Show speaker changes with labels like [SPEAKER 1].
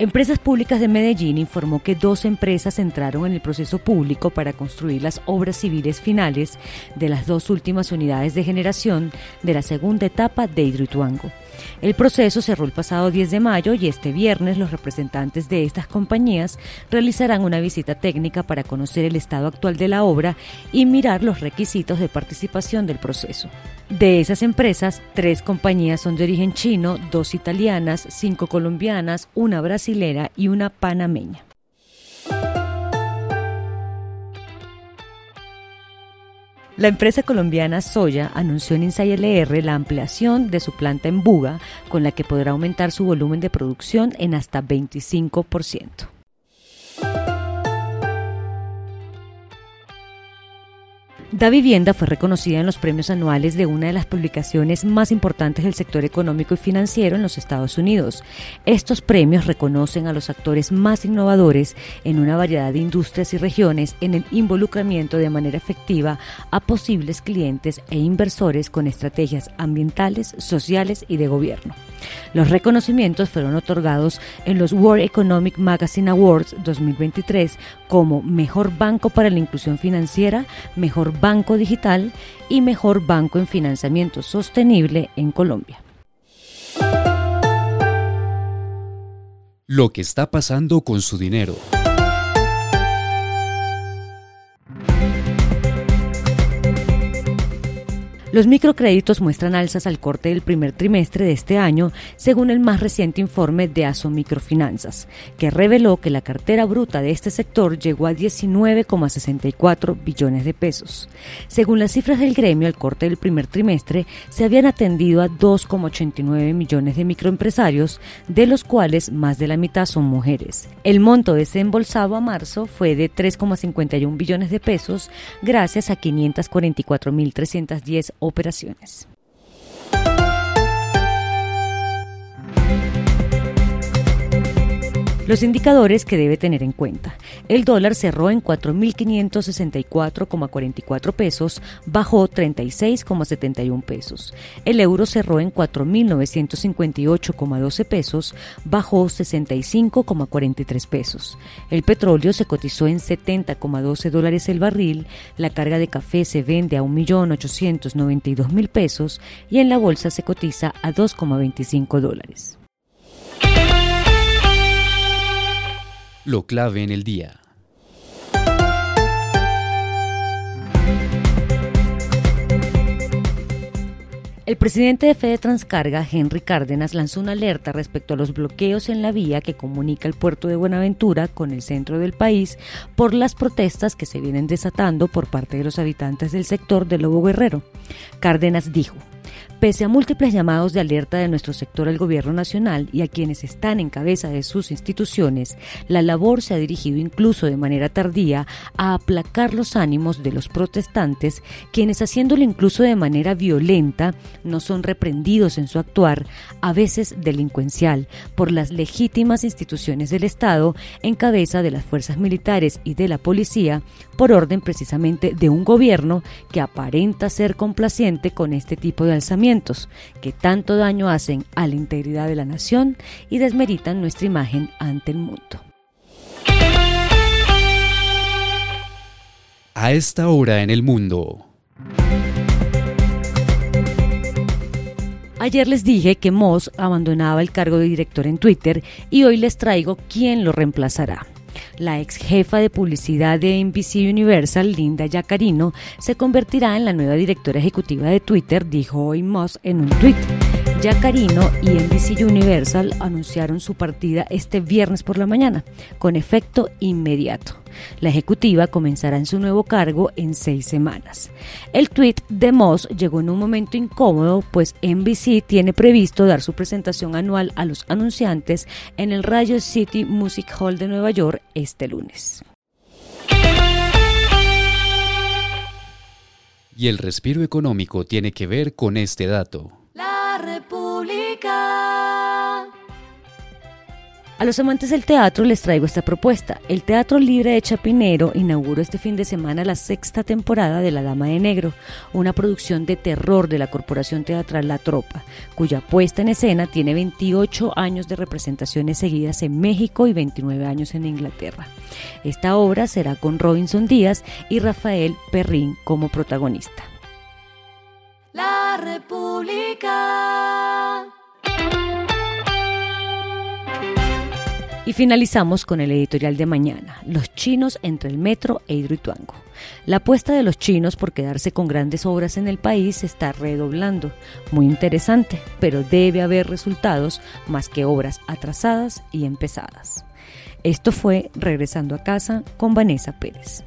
[SPEAKER 1] Empresas Públicas de Medellín informó que dos empresas entraron en el proceso público para construir las obras civiles finales de las dos últimas unidades de generación de la segunda etapa de Hidroituango. El proceso cerró el pasado 10 de mayo y este viernes los representantes de estas compañías realizarán una visita técnica para conocer el estado actual de la obra y mirar los requisitos de participación del proceso. De esas empresas, tres compañías son de origen chino, dos italianas, cinco colombianas, una y una panameña. La empresa colombiana Soya anunció en Inside LR la ampliación de su planta en Buga, con la que podrá aumentar su volumen de producción en hasta 25%. Da Vivienda fue reconocida en los premios anuales de una de las publicaciones más importantes del sector económico y financiero en los Estados Unidos. Estos premios reconocen a los actores más innovadores en una variedad de industrias y regiones en el involucramiento de manera efectiva a posibles clientes e inversores con estrategias ambientales, sociales y de gobierno. Los reconocimientos fueron otorgados en los World Economic Magazine Awards 2023 como Mejor Banco para la Inclusión Financiera, Mejor Banco Digital y Mejor Banco en Financiamiento Sostenible en Colombia.
[SPEAKER 2] Lo que está pasando con su dinero.
[SPEAKER 1] Los microcréditos muestran alzas al corte del primer trimestre de este año, según el más reciente informe de ASO Microfinanzas, que reveló que la cartera bruta de este sector llegó a 19,64 billones de pesos. Según las cifras del gremio, al corte del primer trimestre se habían atendido a 2,89 millones de microempresarios, de los cuales más de la mitad son mujeres. El monto desembolsado a marzo fue de 3,51 billones de pesos, gracias a 544.310 operaciones. Los indicadores que debe tener en cuenta. El dólar cerró en 4.564,44 pesos, bajó 36,71 pesos. El euro cerró en 4.958,12 pesos, bajó 65,43 pesos. El petróleo se cotizó en 70,12 dólares el barril, la carga de café se vende a 1.892.000 pesos y en la bolsa se cotiza a 2,25 dólares.
[SPEAKER 2] Lo clave en el día.
[SPEAKER 1] El presidente de Fede Transcarga, Henry Cárdenas, lanzó una alerta respecto a los bloqueos en la vía que comunica el puerto de Buenaventura con el centro del país por las protestas que se vienen desatando por parte de los habitantes del sector de Lobo Guerrero. Cárdenas dijo, Pese a múltiples llamados de alerta de nuestro sector al gobierno nacional y a quienes están en cabeza de sus instituciones, la labor se ha dirigido incluso de manera tardía a aplacar los ánimos de los protestantes, quienes haciéndolo incluso de manera violenta no son reprendidos en su actuar, a veces delincuencial, por las legítimas instituciones del Estado en cabeza de las fuerzas militares y de la policía, por orden precisamente de un gobierno que aparenta ser complaciente con este tipo de alzamientos que tanto daño hacen a la integridad de la nación y desmeritan nuestra imagen ante el mundo.
[SPEAKER 2] A esta hora en el mundo.
[SPEAKER 1] Ayer les dije que Moss abandonaba el cargo de director en Twitter y hoy les traigo quién lo reemplazará. La ex jefa de publicidad de NBC Universal, Linda Yacarino, se convertirá en la nueva directora ejecutiva de Twitter, dijo hoy Moss en un tweet. Yacarino y NBC Universal anunciaron su partida este viernes por la mañana, con efecto inmediato. La ejecutiva comenzará en su nuevo cargo en seis semanas. El tweet de Moss llegó en un momento incómodo, pues NBC tiene previsto dar su presentación anual a los anunciantes en el Radio City Music Hall de Nueva York este lunes.
[SPEAKER 2] Y el respiro económico tiene que ver con este dato.
[SPEAKER 1] A los amantes del teatro les traigo esta propuesta. El Teatro Libre de Chapinero inauguró este fin de semana la sexta temporada de La Dama de Negro, una producción de terror de la Corporación Teatral La Tropa, cuya puesta en escena tiene 28 años de representaciones seguidas en México y 29 años en Inglaterra. Esta obra será con Robinson Díaz y Rafael Perrín como protagonista.
[SPEAKER 3] La República.
[SPEAKER 1] Y finalizamos con el editorial de mañana, Los chinos entre el metro e Hidroituango. La apuesta de los chinos por quedarse con grandes obras en el país se está redoblando. Muy interesante, pero debe haber resultados más que obras atrasadas y empezadas. Esto fue Regresando a casa con Vanessa Pérez.